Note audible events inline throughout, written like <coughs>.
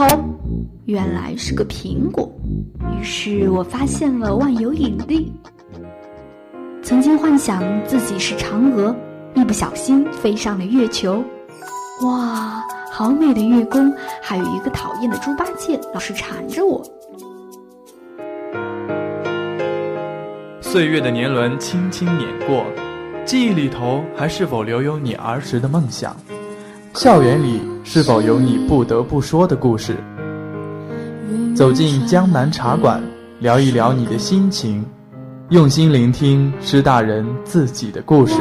头，原来是个苹果。于是我发现了万有引力。曾经幻想自己是嫦娥，一不小心飞上了月球。哇，好美的月宫！还有一个讨厌的猪八戒老是缠着我。岁月的年轮轻轻碾过，记忆里头还是否留有你儿时的梦想？校园里是否有你不得不说的故事？走进江南茶馆，聊一聊你的心情，用心聆听师大人自己的故事。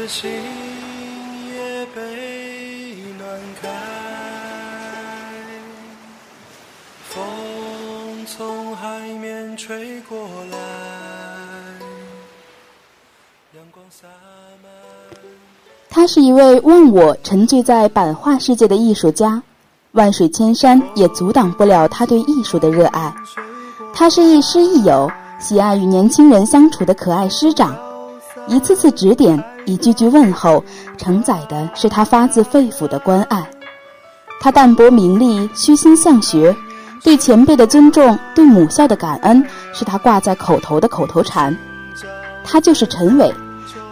的心也被暖，风从海面吹过来，阳光洒满。他是一位忘我沉醉在版画世界的艺术家，万水千山也阻挡不了他对艺术的热爱。他是亦师亦友，喜爱与年轻人相处的可爱师长，一次次指点。一句句问候，承载的是他发自肺腑的关爱。他淡泊名利，虚心向学，对前辈的尊重，对母校的感恩，是他挂在口头的口头禅。他就是陈伟，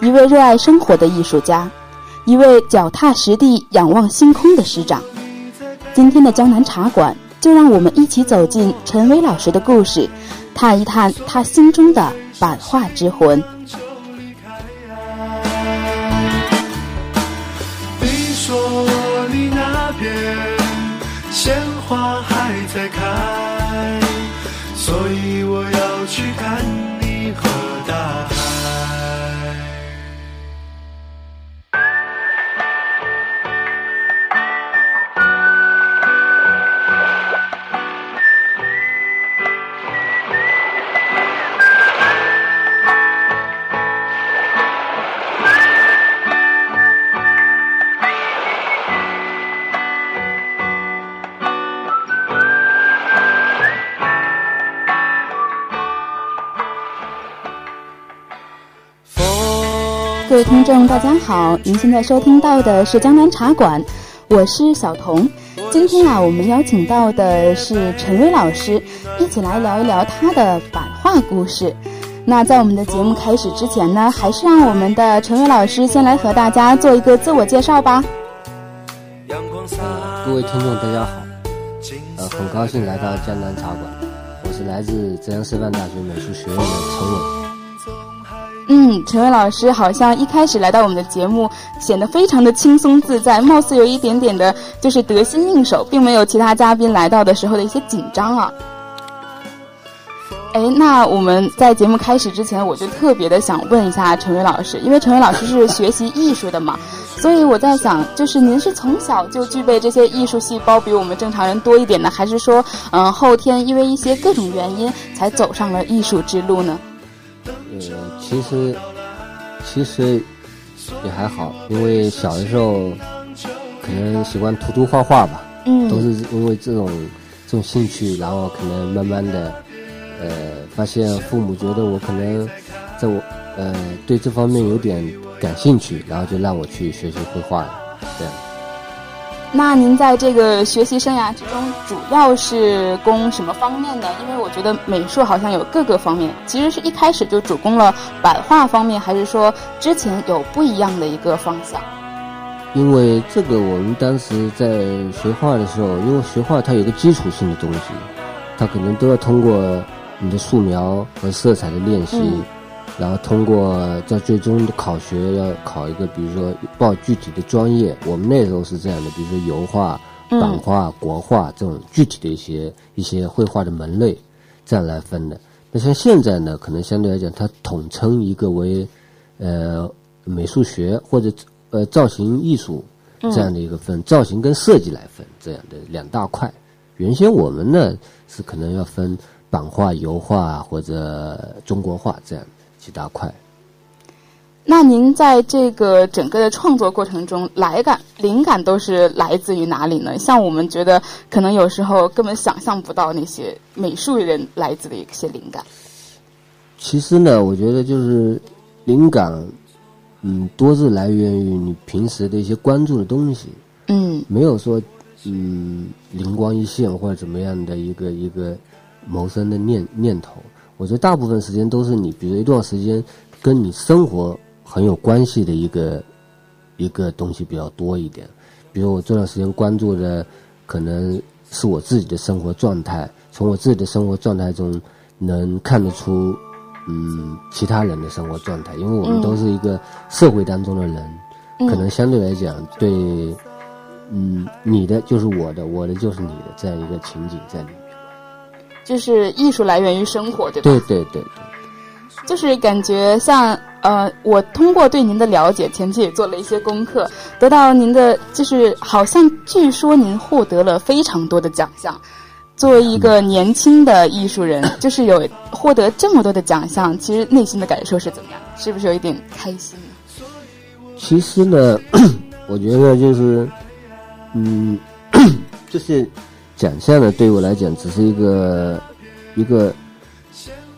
一位热爱生活的艺术家，一位脚踏实地、仰望星空的师长。今天的江南茶馆，就让我们一起走进陈伟老师的故事，探一探他心中的版画之魂。花还在开，所以我要去看你和各位听众，大家好！您现在收听到的是江南茶馆，我是小童。今天啊，我们邀请到的是陈薇老师，一起来聊一聊他的版画故事。那在我们的节目开始之前呢，还是让我们的陈薇老师先来和大家做一个自我介绍吧。呃各位听众，大家好，呃，很高兴来到江南茶馆，我是来自浙江师范大学美术学院的陈伟。嗯，陈伟老师好像一开始来到我们的节目，显得非常的轻松自在，貌似有一点点的，就是得心应手，并没有其他嘉宾来到的时候的一些紧张啊。哎，那我们在节目开始之前，我就特别的想问一下陈伟老师，因为陈伟老师是学习艺术的嘛，<laughs> 所以我在想，就是您是从小就具备这些艺术细胞，比我们正常人多一点呢，还是说，嗯，后天因为一些各种原因才走上了艺术之路呢？呃，其实其实也还好，因为小的时候可能喜欢涂涂画画吧，嗯，都是因为这种这种兴趣，然后可能慢慢的呃发现父母觉得我可能在我呃对这方面有点感兴趣，然后就让我去学习绘画了，这样。那您在这个学习生涯之中，主要是攻什么方面呢？因为我觉得美术好像有各个方面，其实是一开始就主攻了版画方面，还是说之前有不一样的一个方向？因为这个，我们当时在学画的时候，因为学画它有个基础性的东西，它可能都要通过你的素描和色彩的练习。然后通过在最终的考学要考一个，比如说报具体的专业。我们那时候是这样的，比如说油画嗯版画、国画这种具体的一些一些绘画的门类，这样来分的。那像现在呢，可能相对来讲，它统称一个为呃美术学或者呃造型艺术这样的一个分，造型跟设计来分这样的两大块。原先我们呢是可能要分版画、油画或者中国画这样几大块。那您在这个整个的创作过程中，来感灵感都是来自于哪里呢？像我们觉得，可能有时候根本想象不到那些美术人来自的一些灵感。其实呢，我觉得就是灵感，嗯，多是来源于你平时的一些关注的东西，嗯没有说嗯灵光一现或者怎么样的一个一个谋生的念念头。我觉得大部分时间都是你，比如一段时间跟你生活很有关系的一个一个东西比较多一点。比如我这段时间关注的，可能是我自己的生活状态，从我自己的生活状态中能看得出，嗯，其他人的生活状态，因为我们嗯都是一个社会当中的人，嗯可能相对来讲对，嗯，你的就是我的，我的就是你的这样一个情景在里面。就是艺术来源于生活，对吧？对对对对。就是感觉像呃，我通过对您的了解，前期也做了一些功课，得到您的就是好像据说您获得了非常多的奖项。作为一个年轻的艺术人，<laughs> 就是有获得这么多的奖项，其实内心的感受是怎么样？是不是有一点开心？其实呢，<coughs> 我觉得就是，嗯，这 <coughs> 些奖项呢，对我来讲只是一个一个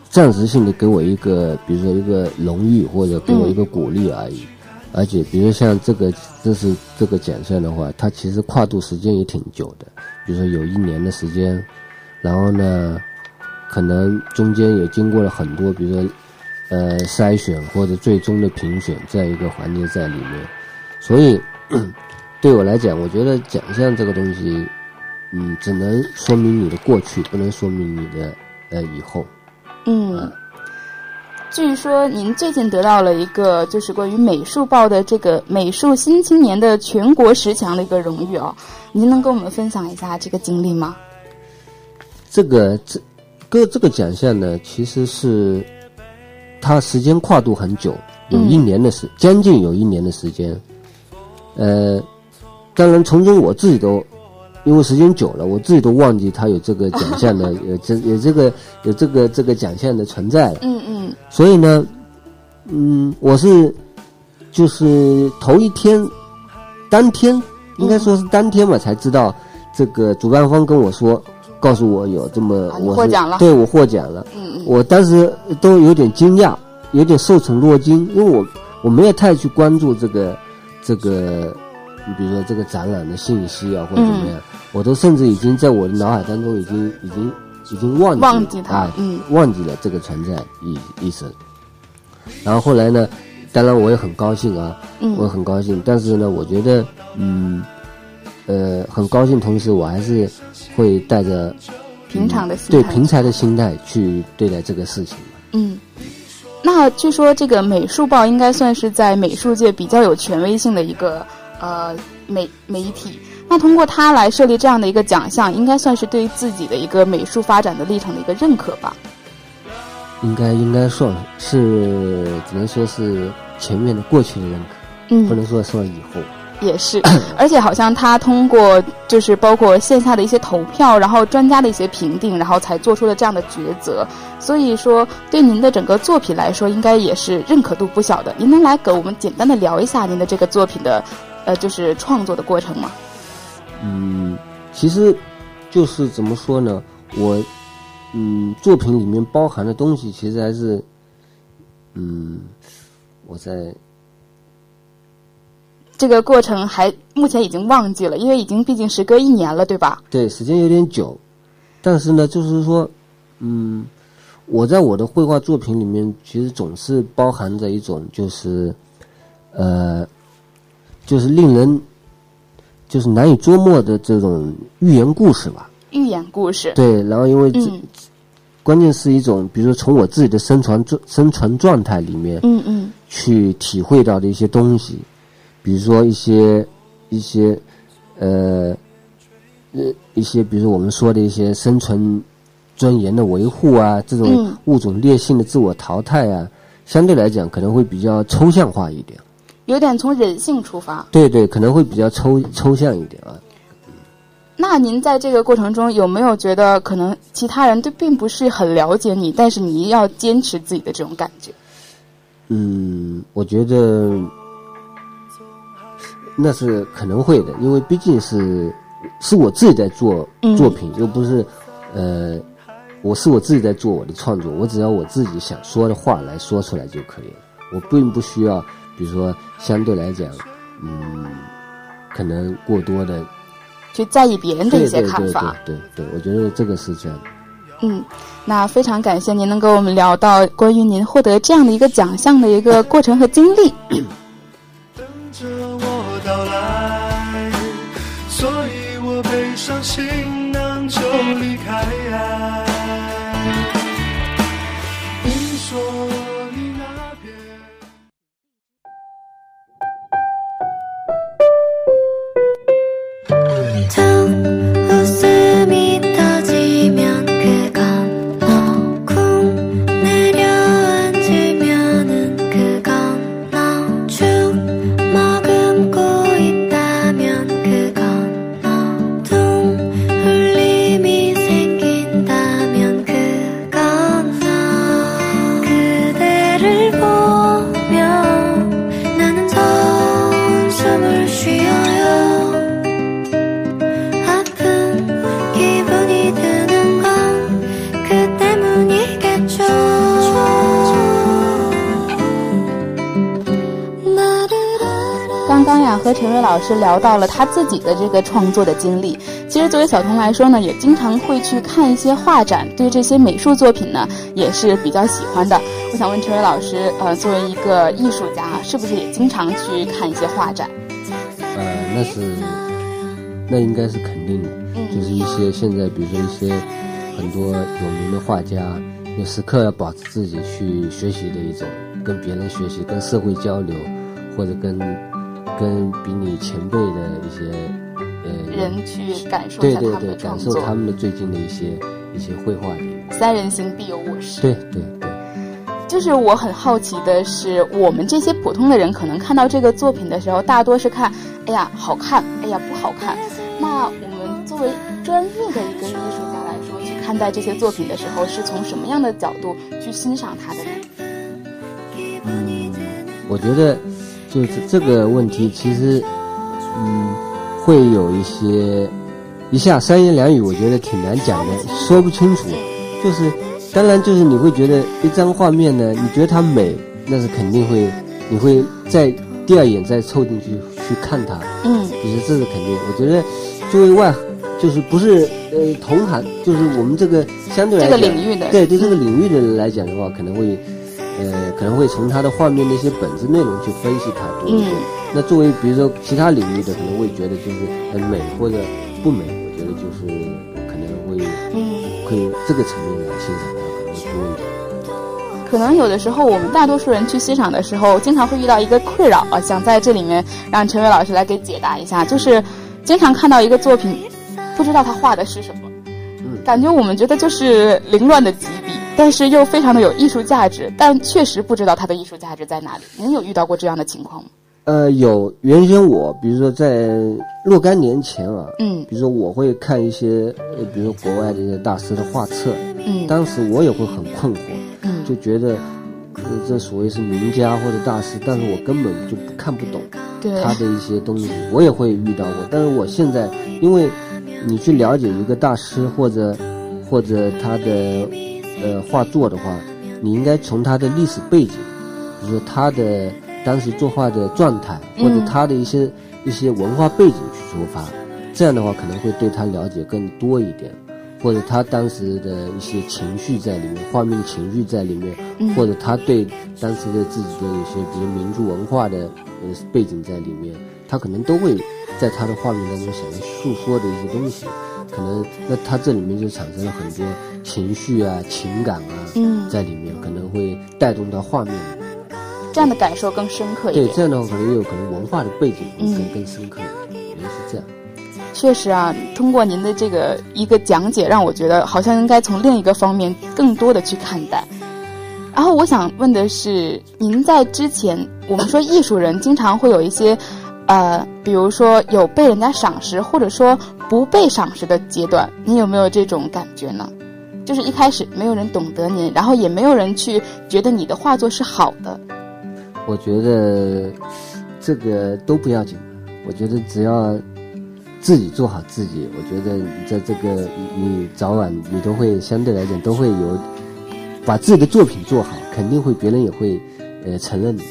暂时性的给我一个，比如说一个荣誉或者给我一个鼓励而已。而且，比如像这个，这是这个奖项的话，它其实跨度时间也挺久的，比如说有一年的时间，然后呢，可能中间也经过了很多，比如说呃筛选或者最终的评选这样一个环节在里面，所以 <clears throat> 对我来讲，我觉得奖项这个东西，嗯，只能说明你的过去，不能说明你的呃以后。嗯，据说您最近得到了一个就是关于美术报的这个美术新青年的全国十强的一个荣誉哦，您能跟我们分享一下这个经历吗？这个这个这个奖项呢，其实是它时间跨度很久，有一年的时，将近有一年的时间。呃，当然从中我自己都因为时间久了，我自己都忘记他有这个奖项的，<laughs> 有这有这个有这个这个奖项的存在了。嗯嗯。所以呢，嗯，我是就是头一天，当天应该说是当天吧，才知道这个主办方跟我说，告诉我有这么啊我是获奖了。对我获奖了，嗯嗯。我当时都有点惊讶，有点受宠若惊，因为我我没有太去关注这个这个，你比如说这个展览的信息啊或者怎么样，嗯我都甚至已经在我的脑海当中已经已经已经忘记忘记他啊，嗯忘记了这个存在意意思。然后后来呢，当然我也很高兴啊，嗯我很高兴，但是呢，我觉得嗯呃很高兴，同时我还是会带着平常的心态对平常的心态去对待这个事情。嗯。那据说这个美术报应该算是在美术界比较有权威性的一个呃媒媒体。那通过他来设立这样的一个奖项，应该算是对自己的一个美术发展的历程的一个认可吧？应该应该算是只能说是前面的过去的认可，嗯，不能说算以后。也是，<clears throat> 而且好像他通过就是包括线下的一些投票，然后专家的一些评定，然后才做出了这样的抉择。所以说，对您的整个作品来说，应该也是认可度不小的。您能来给我们简单的聊一下您的这个作品的，呃，就是创作的过程吗？嗯，其实就是怎么说呢，我嗯作品里面包含的东西，其实还是嗯我在这个过程还目前已经忘记了，因为已经毕竟时隔一年了，对吧？对时间有点久，但是呢，就是说嗯我在我的绘画作品里面，其实总是包含着一种就是呃就是令人就是难以捉摸的这种寓言故事吧。寓言故事，对，然后因为这、嗯关键是一种，比如说从我自己的生存状生存状态里面嗯嗯去体会到的一些东西，比如说一些一些呃呃一些，比如说我们说的一些生存尊严的维护啊，这种嗯物种劣性的自我淘汰啊，相对来讲可能会比较抽象化一点。有点从人性出发。对对，可能会比较抽抽象一点啊。那您在这个过程中有没有觉得，可能其他人对并不是很了解你，但是你要坚持自己的这种感觉？嗯，我觉得那是可能会的，因为毕竟是是我自己在做嗯作品，又不是呃，我是我自己在做我的创作，我只要我自己想说的话来说出来就可以了，我并不需要，比如说相对来讲，嗯，可能过多的去在意别人的一些看法。对对对，我觉得这个是这样。嗯，那非常感谢您能跟我们聊到关于您获得这样的一个奖项的一个过程和经历。<coughs> 师聊到了他自己的这个创作的经历。其实作为小童来说呢，也经常会去看一些画展，对这些美术作品呢也是比较喜欢的。我想问陈伟老师，呃，作为一个艺术家，是不是也经常去看一些画展？呃，那是，那应该是肯定的。嗯就是一些现在，比如说一些很多有名的画家，有时刻要保持自己去学习的一种，跟别人学习，跟社会交流，或者跟跟比你前辈的一些呃人去感受一对对对下他们的，创作。感受他们的最近的一些一些绘画里面。三人行必有我师。对对对，就是我很好奇的是，我们这些普通的人可能看到这个作品的时候，大多是看，哎呀好看，哎呀不好看。那我们作为专业的一个艺术家来说，去看待这些作品的时候，是从什么样的角度去欣赏它的呢？嗯，我觉得就是这个问题，其实嗯会有一些一下三言两语，我觉得挺难讲的，说不清楚。就是当然就是你会觉得一张画面呢，你觉得它美，那是肯定会，你会在第二眼再凑进去去看它。嗯其实这是肯定。我觉得作为外，就是不是呃同行，就是我们这个相对来这讲个领域的对对这个领域的人来讲的话，可能会呃可能会从它的画面的一些本质内容去分析它多一点。嗯那作为比如说其他领域的，可能会觉得就是很美或者不美，我觉得就是可能会嗯，会这个层面来欣赏它可能会多一点。可能有的时候我们大多数人去欣赏的时候，经常会遇到一个困扰啊，想在这里面让陈伟老师来给解答一下，就是经常看到一个作品，不知道他画的是什么。嗯感觉我们觉得就是凌乱的几笔，但是又非常的有艺术价值，但确实不知道它的艺术价值在哪里。您有遇到过这样的情况吗？呃，有原先我比如说在若干年前啊，嗯比如说我会看一些呃，比如说国外的一些大师的画册，嗯当时我也会很困惑，嗯就觉得，呃，这所谓是名家或者大师，但是我根本就不看不懂对他的一些东西，我也会遇到过。但是我现在，因为你去了解一个大师或者或者他的呃画作的话，你应该从他的历史背景，比如说他的当时作画的状态，或者嗯他的一些一些文化背景去出发，这样的话可能会对他了解更多一点。或者他当时的一些情绪在里面，画面的情绪在里面，嗯或者他对当时的自己的一些，比如民族文化的呃背景在里面，他可能都会在他的画面当中想要诉说的一些东西，可能那他这里面就产生了很多情绪啊、情感啊，嗯在里面可能会带动到画面里面。这样的感受更深刻一点对，这样的话可能也有可能文化的背景会更、嗯更深刻一点，原来是这样。确实啊，通过您的这个一个讲解，让我觉得好像应该从另一个方面更多的去看待。然后我想问的是，您在之前，我们说艺术人经常会有一些，呃，比如说有被人家赏识，或者说不被赏识的阶段，你有没有这种感觉呢？就是一开始没有人懂得您，然后也没有人去觉得你的画作是好的。我觉得这个都不要紧，我觉得只要自己做好自己，我觉得你在这个你你早晚你都会相对来讲都会有把自己的作品做好，肯定会别人也会呃承认你。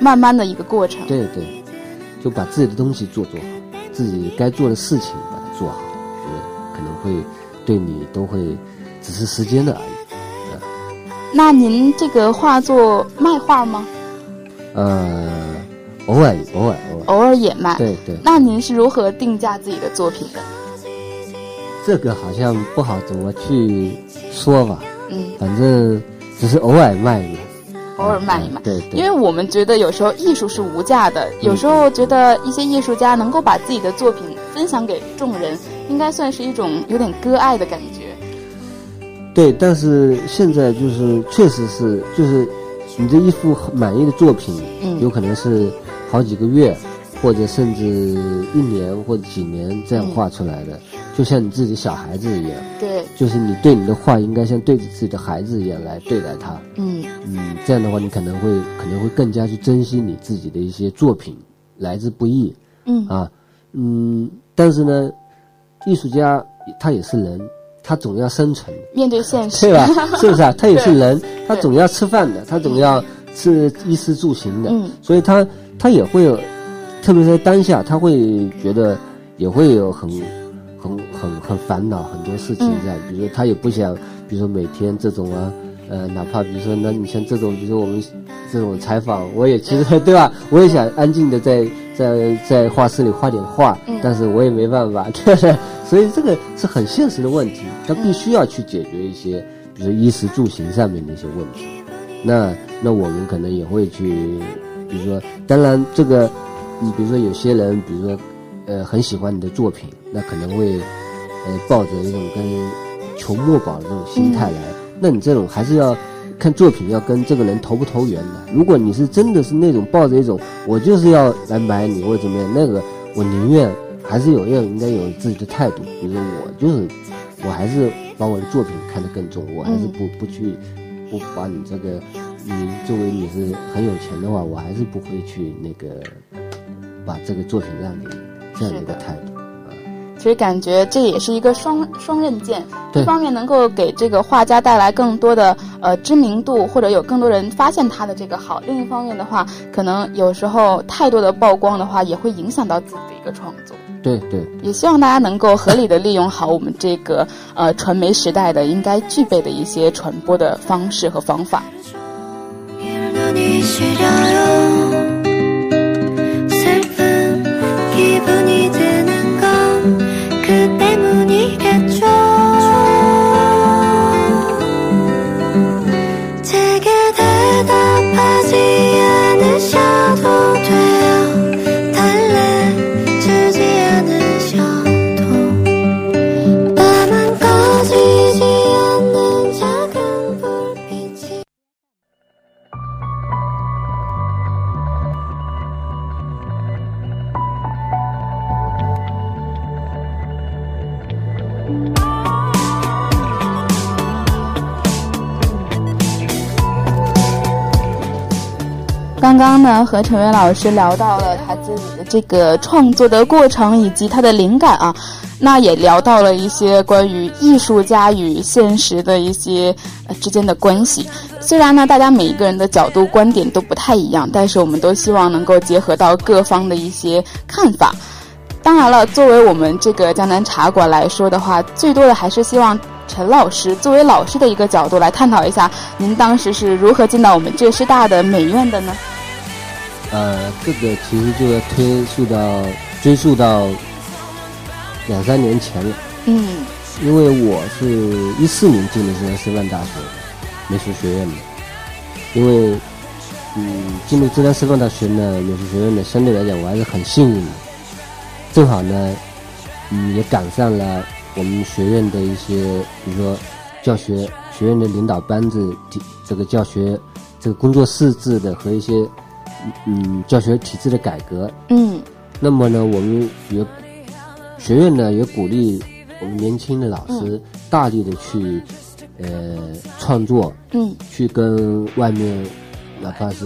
慢慢的一个过程。对对，就把自己的东西做做好，自己该做的事情把它做好，我觉得可能会对你都会只是时间的而已。那您这个画作卖画吗？呃，偶尔偶尔偶尔，偶尔也卖。对对，那您是如何定价自己的作品的？这个好像不好怎么去说吧，嗯，反正只是偶尔卖一卖，偶尔卖一卖。对对，因为我们觉得有时候艺术是无价的，有时候觉得一些艺术家能够把自己的作品分享给众人，应该算是一种有点割爱的感觉。对，但是现在就是确实是就是你这一幅满意的作品，嗯。有可能是好几个月，或者甚至一年或者几年这样画出来的，就像你自己小孩子一样，对，就是你对你的画应该像对着自己的孩子一样来对待他。嗯。嗯，这样的话，你可能会可能会更加去珍惜你自己的一些作品，来之不易。嗯。啊。嗯，但是呢，艺术家他也是人，他总要生存，面对现实，对吧？<laughs> 是不是啊？他也是人，他总要吃饭的，他总要吃衣食住行的，嗯所以他他也会有，特别是在当下，他会觉得也会有很很很很烦恼很多事情嗯在，比如说他也不想，比如说每天这种啊。呃，哪怕比如说，那你像这种，比如说我们这种采访，我也其实对吧？我也想安静的在在在画室里画点画，嗯但是我也没办法，<laughs> 对不对？所以这个是很现实的问题，他必须要去解决一些，比如衣食住行上面的一些问题。那那我们可能也会去，比如说，当然这个，你比如说有些人，比如说，呃，很喜欢你的作品，那可能会，呃，抱着一种跟求墨宝的这种心态来。那你这种还是要看作品，要跟这个人投不投缘的。如果你是真的是那种抱着一种我就是要来买你或者怎么样，那个我宁愿还是有要应该有自己的态度。比如说我就是，我还是把我的作品看得更重，我还是不不去不把你这个，你作为你是很有钱的话，我还是不会去那个把这个作品让给你这样的一个态度。其实感觉这也是一个双双刃剑，一方面能够给这个画家带来更多的呃知名度，或者有更多人发现他的这个好；另一方面的话，可能有时候太多的曝光的话，也会影响到自己的一个创作。对对，也希望大家能够合理的利用好我们这个呃传媒时代的应该具备的一些传播的方式和方法。刚刚呢，和陈伟老师聊到了他自己的这个创作的过程以及他的灵感啊，那也聊到了一些关于艺术家与现实的一些呃之间的关系。虽然呢，大家每一个人的角度观点都不太一样，但是我们都希望能够结合到各方的一些看法。当然了，作为我们这个江南茶馆来说的话，最多的还是希望陈老师作为老师的一个角度来探讨一下，您当时是如何进到我们浙师大的美院的呢？呃，这个其实就要推溯到追溯到两三年前了，嗯。因为我是一四年进的是师范大学美术学院的，因为嗯进入浙江师范大学呢美术学院呢，相对来讲我还是很幸运的，正好呢嗯，也赶上了我们学院的一些，比如说教学学院的领导班子这个教学这个工作室制的和一些嗯教学体制的改革。嗯那么呢，我们也学院呢也鼓励我们年轻的老师大力的去呃创作，嗯去跟外面哪怕是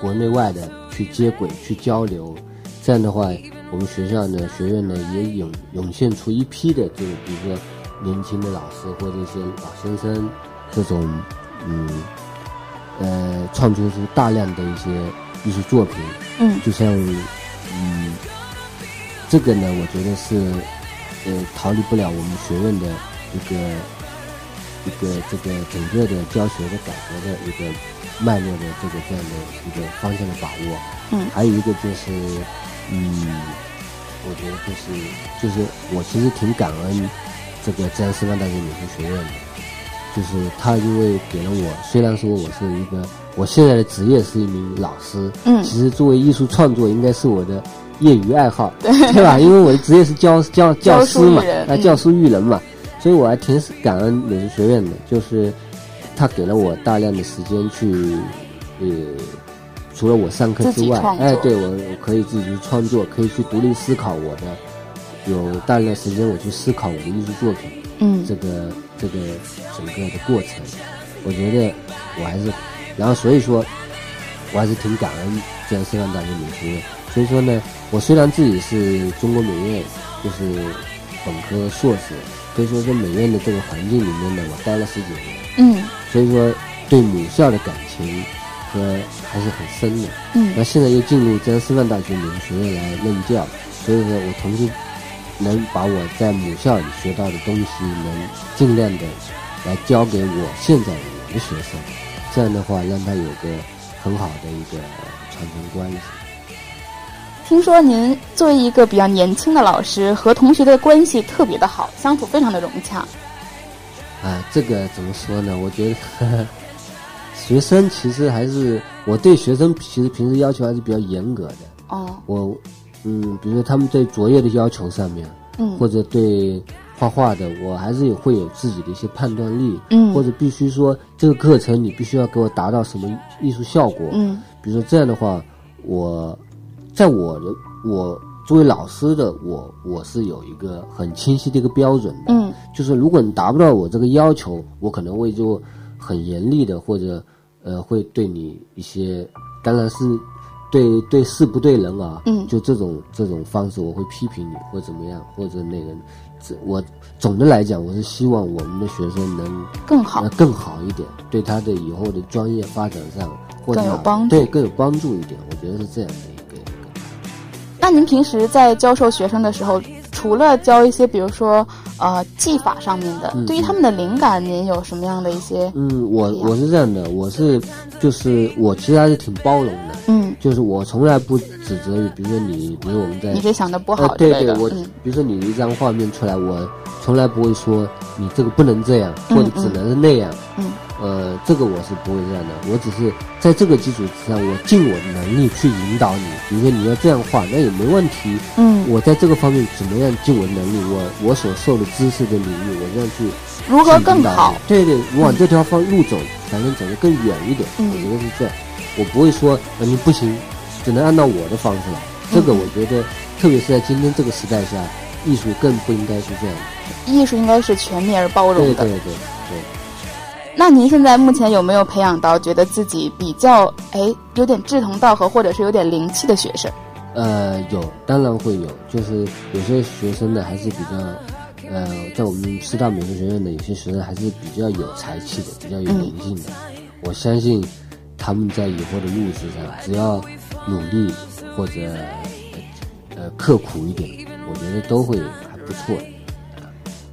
国内外的去接轨、去交流。这样的话，我们学校呢、学院呢也涌涌现出一批的这个，比如说年轻的老师或者一些老先生，这种嗯呃创作出大量的一些艺术作品。嗯就像嗯，这个呢，我觉得是呃逃离不了我们学院的一个一个这个整个的教学的改革的一个脉络的这个这样的一个方向的把握。嗯还有一个就是嗯，我觉得就是就是我其实挺感恩这个浙江师范大学美术学院的。就是他，因为给了我，虽然说我是一个，我现在的职业是一名老师，嗯。其实作为艺术创作应该是我的业余爱好，对。吧？因为我的职业是教教教教师嘛啊，嗯。教书育人嘛，所以我还挺感恩美术学院的，就是他给了我大量的时间去，呃，除了我上课之外哎，对我我可以自己去创作，可以去独立思考我的，有大量的时间我去思考我的艺术作品。嗯。这个这个整个的过程，我觉得我还是，然后所以说，我还是挺感恩浙江师范大学美术学院。所以说呢，我虽然自己是中国美院，就是本科硕士，所以说在美院的这个环境里面呢，我待了十几年，嗯所以说对母校的感情和还是很深的。嗯那现在又进入浙江师范大学美术学院来任教，所以说我重新能把我在母校里学到的东西，能尽量的来教给我现在的我的学生，这样的话让他有个很好的一个传承关系。听说您作为一个比较年轻的老师，和同学的关系特别的好，相处非常的融洽。啊，这个怎么说呢？我觉得呵呵学生其实还是我对学生其实平时要求还是比较严格的。哦，我嗯，比如说他们对作业的要求上面，嗯或者对画画的，我还是有会有自己的一些判断力，嗯。或者必须说这个课程你必须要给我达到什么艺术效果，嗯。比如说这样的话，我在我的我作为老师的我，我是有一个很清晰的一个标准的，嗯。就是如果你达不到我这个要求，我可能会就很严厉的，或者呃会对你一些，当然是对对事不对人啊，嗯。就这种这种方式我会批评你或怎么样，或者那个，这我总的来讲，我是希望我们的学生能更好呃。更好一点，对他的以后的专业发展上或者更有帮助对更有帮助一点，我觉得是这样的一个。一个那您平时在教授学生的时候，除了教一些，比如说呃技法上面的，嗯对于他们的灵感，您有什么样的一些？嗯，我我是这样的，我是就是我其实还是挺包容的，嗯，就是我从来不指责于，比如说你，比如我们在你这想的不呃好对对，我、嗯比如说你一张画面出来，我从来不会说你这个不能这样，嗯或者只能是那样，嗯呃，这个我是不会这样的，我只是在这个基础之上，我尽我的能力去引导你，比如说你要这样画，那也没问题，嗯，我在这个方面怎么样尽我的能力，我我所受的知识的领域，我这样去如何更好你？对对，往这条方路走，才能走得更远一点。嗯我觉得是这样，我不会说呃你不行，只能按照我的方式来。这个嗯我觉得，特别是在今天这个时代下，艺术更不应该是这样的。艺术应该是全面而包容的。对对对对。那您现在目前有没有培养到觉得自己比较哎有点志同道合，或者是有点灵气的学生？呃，有，当然会有，就是有些学生呢还是比较，呃，在我们师大美术学院的有些学生还是比较有才气的，比较有灵性的。我相信他们在以后的路子上，只要努力或者呃刻苦一点，我觉得都会还不错的。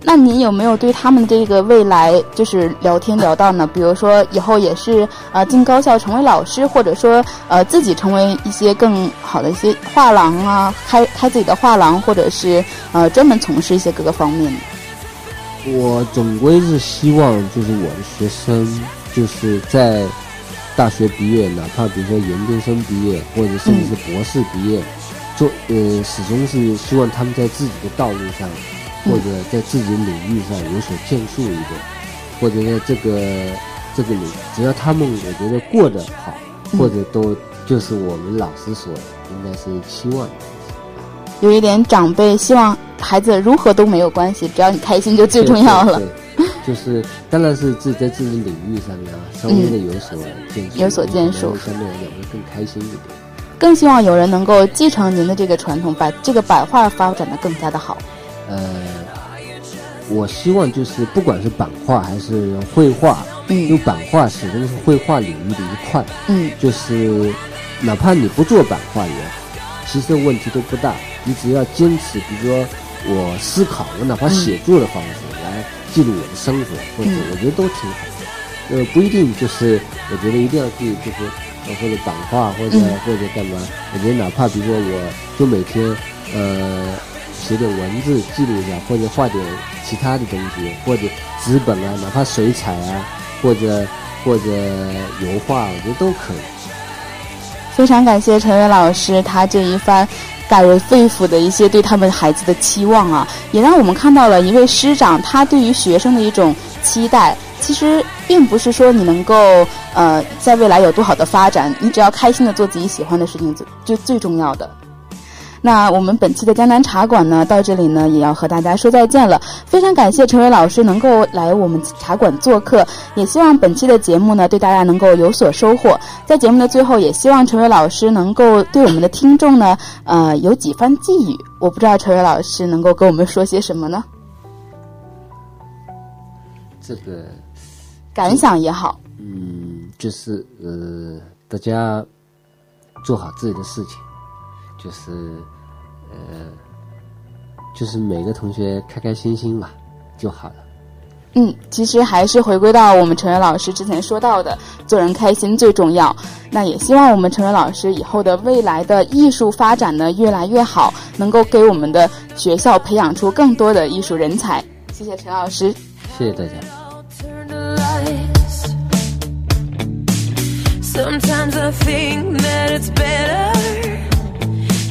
那您有没有对他们这个未来就是聊天聊到呢？比如说以后也是呃进高校成为老师，或者说呃自己成为一些更好的一些画廊啊，开开自己的画廊，或者是呃专门从事一些各个方面的。我总归是希望，就是我的学生，就是在大学毕业，哪怕比如说研究生毕业，或者甚至是博士毕业，做呃，始终是希望他们在自己的道路上，或者在自己领域上有所建树一点，或者在这个这个领，只要他们我觉得过得好，或者都就是我们老师所应该是期望的。有一点长辈希望孩子如何都没有关系，只要你开心就最重要了。对对对就是，当然是自己在自己领域上面啊，稍微的有所建树，有所建树相对来讲会更开心一点。更希望有人能够继承您的这个传统，把这个版画发展的更加的好。呃，我希望就是不管是版画还是绘画，因为嗯版画始终是绘画领域的一块，嗯就是哪怕你不做版画也好，其实问题都不大。你只要坚持，比如说我思考，我哪怕写作的方式来记录我的生活，或者嗯我觉得都挺好的。呃，不一定就是我觉得一定要去就是呃或者版画或者、嗯或者干嘛。我觉得哪怕比如说我就每天呃写点文字记录一下，或者画点其他的东西，或者纸本啊，哪怕水彩啊，或者或者油画，我觉得都可以。非常感谢陈伟老师他这一番感人肺腑的一些对他们孩子的期望啊，也让我们看到了一位师长他对于学生的一种期待。其实并不是说你能够呃在未来有多好的发展，你只要开心的做自己喜欢的事情，就就最重要的。那我们本期的江南茶馆呢，到这里呢也要和大家说再见了。非常感谢陈伟老师能够来我们茶馆做客，也希望本期的节目呢对大家能够有所收获。在节目的最后，也希望陈伟老师能够对我们的听众呢，呃，有几番寄语。我不知道陈伟老师能够跟我们说些什么呢？这个感想也好，嗯，就是呃，大家做好自己的事情，就是呃，就是每个同学开开心心吧就好了。嗯，其实还是回归到我们陈伟老师之前说到的，做人开心最重要。那也希望我们陈伟老师以后的未来的艺术发展呢越来越好，能够给我们的学校培养出更多的艺术人才。谢谢陈老师。谢谢大家。